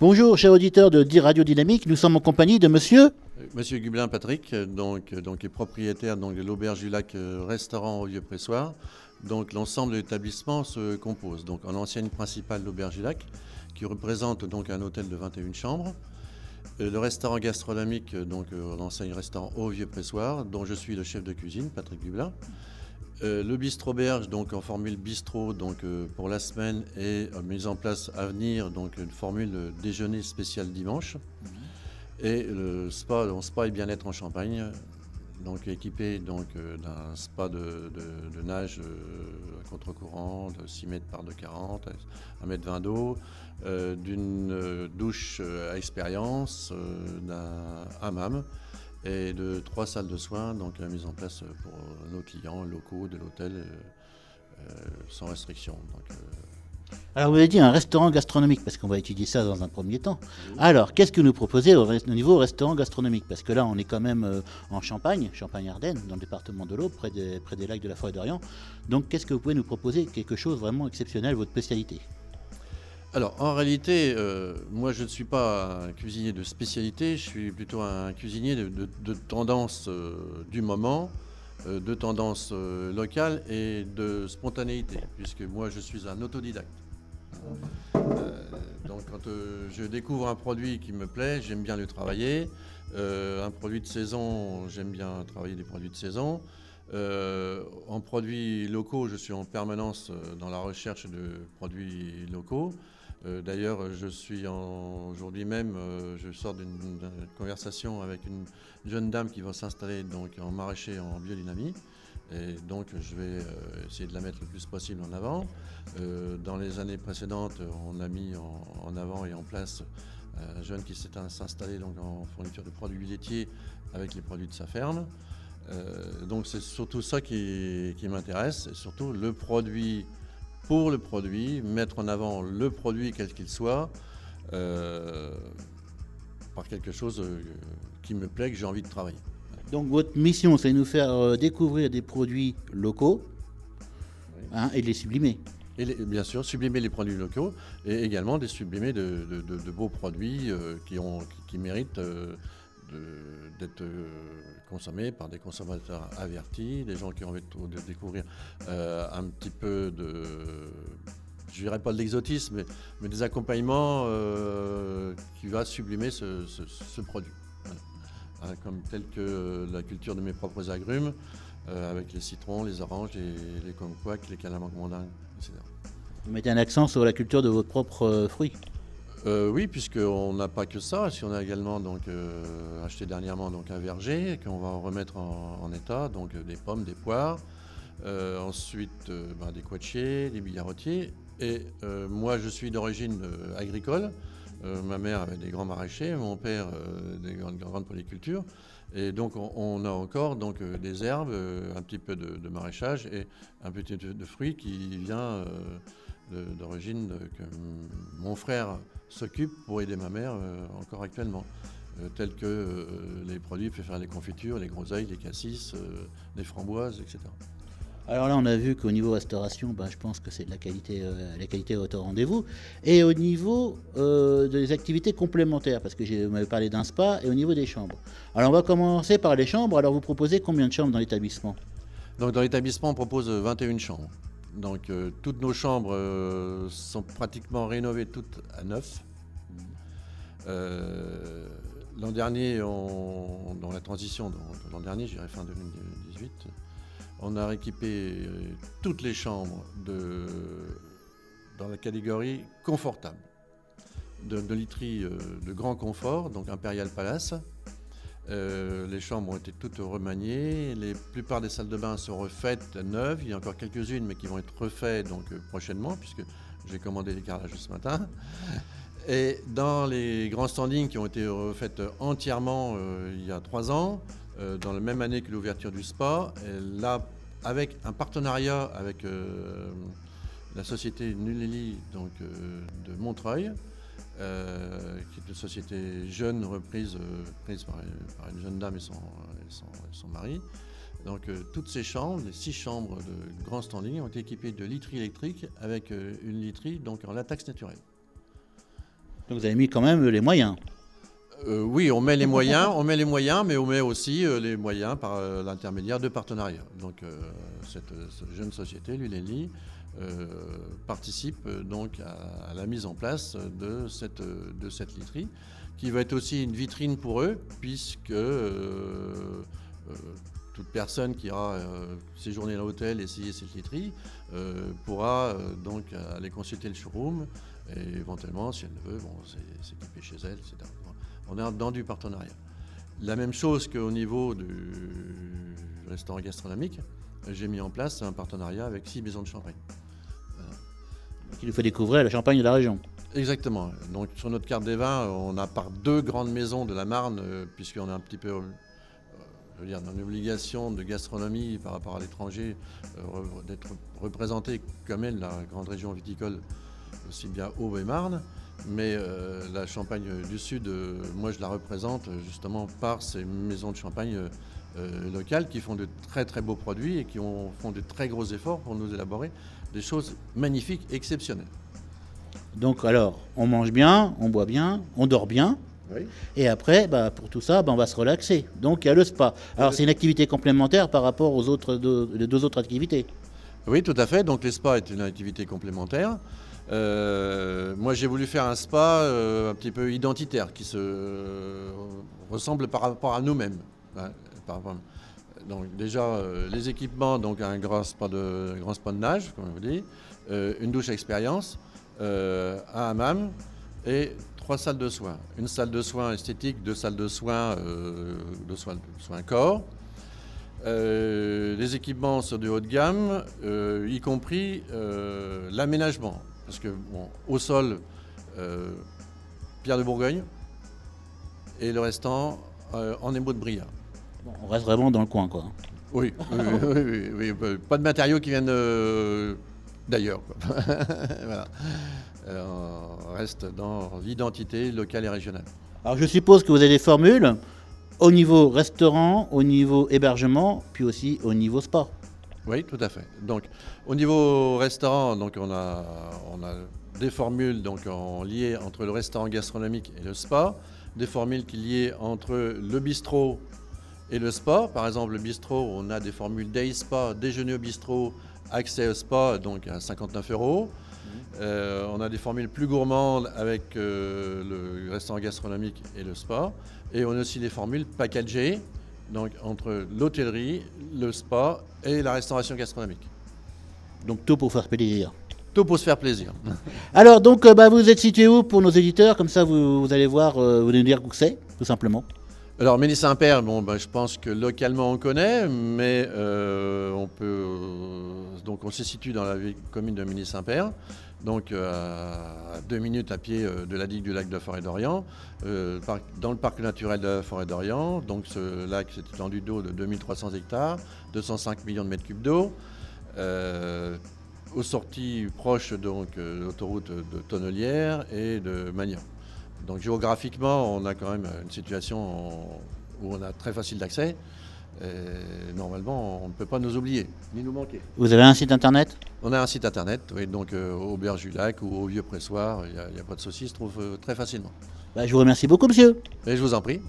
Bonjour, chers auditeurs de Radio Dynamique. Nous sommes en compagnie de monsieur. Monsieur Gublin Patrick, donc, propriétaire donc, de l'Auberge du Lac Restaurant au Vieux-Pressoir. Donc l'ensemble de l'établissement se compose. Donc en ancienne principale l'Auberge du Lac, qui représente donc un hôtel de 21 chambres. Le restaurant gastronomique, donc l'enseigne restaurant au Vieux-Pressoir, dont je suis le chef de cuisine, Patrick Gublin. Euh, le bistrot Berge, donc en formule bistrot, donc euh, pour la semaine et euh, mise en place à venir, donc une formule déjeuner spécial dimanche. Mhm. Et le spa, spa et bien-être en Champagne, donc équipé donc d'un spa de, nage à contre-courant de 6 mètres par 2,40, 1 mètre 20 d'eau, d'une douche à expérience, d'un hammam et de trois salles de soins, donc la mise en place pour nos clients locaux de l'hôtel euh, euh, sans restriction. Euh, alors vous avez dit un restaurant gastronomique, parce qu'on va étudier ça dans un premier temps. Alors, qu'est-ce que nous proposez au, niveau restaurant gastronomique? Parce que là, on est quand même en Champagne, Champagne-Ardenne, dans le département de l'Aube, près des, près des lacs de la Forêt d'Orient. Donc, qu'est-ce que vous pouvez nous proposer? Quelque chose vraiment exceptionnel, votre spécialité? Alors, en réalité, euh, moi, je ne suis pas un cuisinier de spécialité, je suis plutôt un cuisinier de, tendance euh, du moment, euh, de tendance locale et de spontanéité, puisque moi, je suis un autodidacte. donc, quand je découvre un produit qui me plaît, j'aime bien le travailler. un produit de saison, j'aime bien travailler des produits de saison. en produits locaux, je suis en permanence dans la recherche de produits locaux. Euh, d'ailleurs, je suis aujourd'hui même, euh, je sors d'une conversation avec une jeune dame qui va s'installer donc en maraîcher en biodynamie. Et donc, je vais euh, essayer de la mettre le plus possible en avant. dans les années précédentes, on a mis en, avant et en place un jeune qui s'est installé donc en fourniture de produits laitiers avec les produits de sa ferme. donc, c'est surtout ça qui, qui m'intéresse, et surtout le produit pour le produit, mettre en avant le produit quel qu'il soit, euh, par quelque chose euh, qui me plaît, que j'ai envie de travailler. Donc votre mission, c'est de nous faire euh, découvrir des produits locaux hein, et de les sublimer. Et bien sûr, sublimer les produits locaux et également des sublimer de, beaux produits qui, ont, qui, méritent d'être euh, consommé par des consommateurs avertis, des gens qui ont envie de, découvrir euh, un petit peu de, je dirais pas de l'exotisme, mais, des accompagnements euh, qui va sublimer ce, produit. Comme tel que la culture de mes propres agrumes, avec les citrons, les oranges, les, les kumquats, les etc. Vous mettez un accent sur la culture de vos propres fruits euh, oui, puisqu'on n'a pas que ça. Si on a également donc, euh, acheté dernièrement donc, un verger qu'on va remettre en, état, donc des pommes, des poires, euh, ensuite ben, des coitiers, des billarrotiers. Et moi, je suis d'origine agricole. ma mère avait des grands maraîchers, mon père des grandes, grandes, polycultures. Et donc, on, a encore donc, des herbes, un petit peu de, maraîchage et un petit peu de fruits qui vient d'origine que mon frère s'occupe pour aider ma mère euh, encore actuellement. Euh, tels que euh, les produits pour faire les confitures, les groseilles, les cassis, les framboises, etc. Alors là, on a vu qu'au niveau restauration, ben, je pense que c'est de la qualité, la qualité au rendez-vous. Et au niveau des activités complémentaires, parce que vous m'avez parlé d'un spa, et au niveau des chambres. Alors on va commencer par les chambres. Alors vous proposez combien de chambres dans l'établissement? Donc dans l'établissement, on propose 21 chambres. Donc euh, toutes nos chambres euh, sont pratiquement rénovées toutes à neuf. Euh, l'an dernier, dans la transition, l'an dernier, j'irai fin 2018, on a rééquipé toutes les chambres dans la catégorie confortable, de, de literie de grand confort, donc Imperial Palace. Euh, les chambres ont été toutes remaniées. La plupart des salles de bain sont refaites neuves. Il y a encore quelques-unes, mais qui vont être refaites donc, euh, prochainement, puisque j'ai commandé les carrelages ce matin. Et dans les grands standings qui ont été refaites entièrement euh, il y a trois ans, dans la même année que l'ouverture du spa, là, avec un partenariat avec la société Nuleli donc, de Montreuil, euh, qui est une société jeune reprise euh, prise par, une jeune dame et son, son, mari. Donc euh, toutes ces chambres, les six chambres de grand standing, ont été équipées de literie électrique avec une literie donc en latex naturel. Donc vous avez mis quand même les moyens. Oui, on met les moyens, on met les moyens, mais on met aussi les moyens par l'intermédiaire de partenariats. Donc cette, jeune société, l'ULELI, participe donc à, la mise en place de cette, de cette literie, qui va être aussi une vitrine pour eux, puisque toute personne qui ira séjourner à l'hôtel, essayer cette literie, pourra donc aller consulter le showroom et éventuellement, si elle le veut, bon, s'équiper chez elle, etc. On est dans du partenariat. La même chose qu'au niveau du restaurant gastronomique, j'ai mis en place un partenariat avec six maisons de champagne. Qui nous fait découvrir la champagne de la région. Exactement. Donc sur notre carte des vins, on a par deux grandes maisons de la Marne, euh, puisqu'on a un petit peu, euh, je veux dire, dans l'obligation de gastronomie par rapport à l'étranger, euh, d'être représenté comme elle, la grande région viticole, aussi bien Aube et Marne. Mais la Champagne du Sud, moi je la représente justement par ces maisons de champagne euh, locales qui font de très très beaux produits et qui font de très gros efforts pour nous élaborer des choses magnifiques, exceptionnelles. Donc alors, on mange bien, on boit bien, on dort bien. Et après, bah, pour tout ça, bah, on va se relaxer. Donc il y a le spa. Alors c'est une activité complémentaire par rapport aux autres deux, les deux autres activités. Oui, tout à fait. Donc les spas est une activité complémentaire. Euh, moi, j'ai voulu faire un spa euh, un petit peu identitaire, qui se ressemble par rapport à nous-mêmes. Hein, donc déjà, euh, les équipements, donc un grand spa de, grand spa de nage, comme je vous dis, une douche expérience, un hammam et trois salles de soins. Une salle de soins esthétique, deux salles de soins, de soins, corps. les équipements sont du haut de gamme, y compris l'aménagement. Parce que, au sol, euh, pierre de Bourgogne, et le restant euh, en émaux de On reste vraiment dans le coin, quoi. Oui, oui, oui, euh, pas de matériaux qui viennent d'ailleurs. on reste dans l'identité locale et régionale. Alors je suppose que vous avez des formules au niveau restaurant, au niveau hébergement, puis aussi au niveau sport. Oui, tout à fait. Donc, au niveau restaurant, donc on a, on a des formules donc en liées entre le restaurant gastronomique et le spa, des formules qui liées entre le bistrot et le spa. Par exemple, le bistrot, on a des formules day spa, déjeuner au bistrot, accès au spa, donc à 59 euros. Mmh. Euh, on a des formules plus gourmandes avec euh, le restaurant gastronomique et le spa. Et on a aussi des formules packagées, donc entre l'hôtellerie, le spa et la restauration gastronomique. Donc tout pour faire plaisir. Tout pour se faire plaisir. Alors donc euh, bah, vous êtes situé où pour nos éditeurs? Comme ça vous, allez voir, vous allez nous dire où c'est, tout simplement. Alors Ménis Saint-Père, bon, bah, je pense que localement on connaît, mais euh, on peut donc on se situe dans la commune de Ménis Saint-Père donc euh, à deux minutes à pied euh, de la digue du lac de Forêt d'Orient, euh, dans le parc naturel de la Forêt d'Orient. Donc ce lac s'est étendu d'eau de 2300 hectares, 205 millions de mètres cubes d'eau. aux sorties proches donc, de l'autoroute de Tonnelière et de Magnan. Donc géographiquement, on a quand même une situation où on a très facile d'accès. Et normalement, on ne peut pas nous oublier, ni nous manquer. Vous avez un site internet? On a un site internet, oui, donc euh, au Berge du Lac ou au Vieux Pressoir, il n'y a, pas de souci, se trouve euh, très facilement. Bah, je vous remercie beaucoup, monsieur. Et je vous en prie.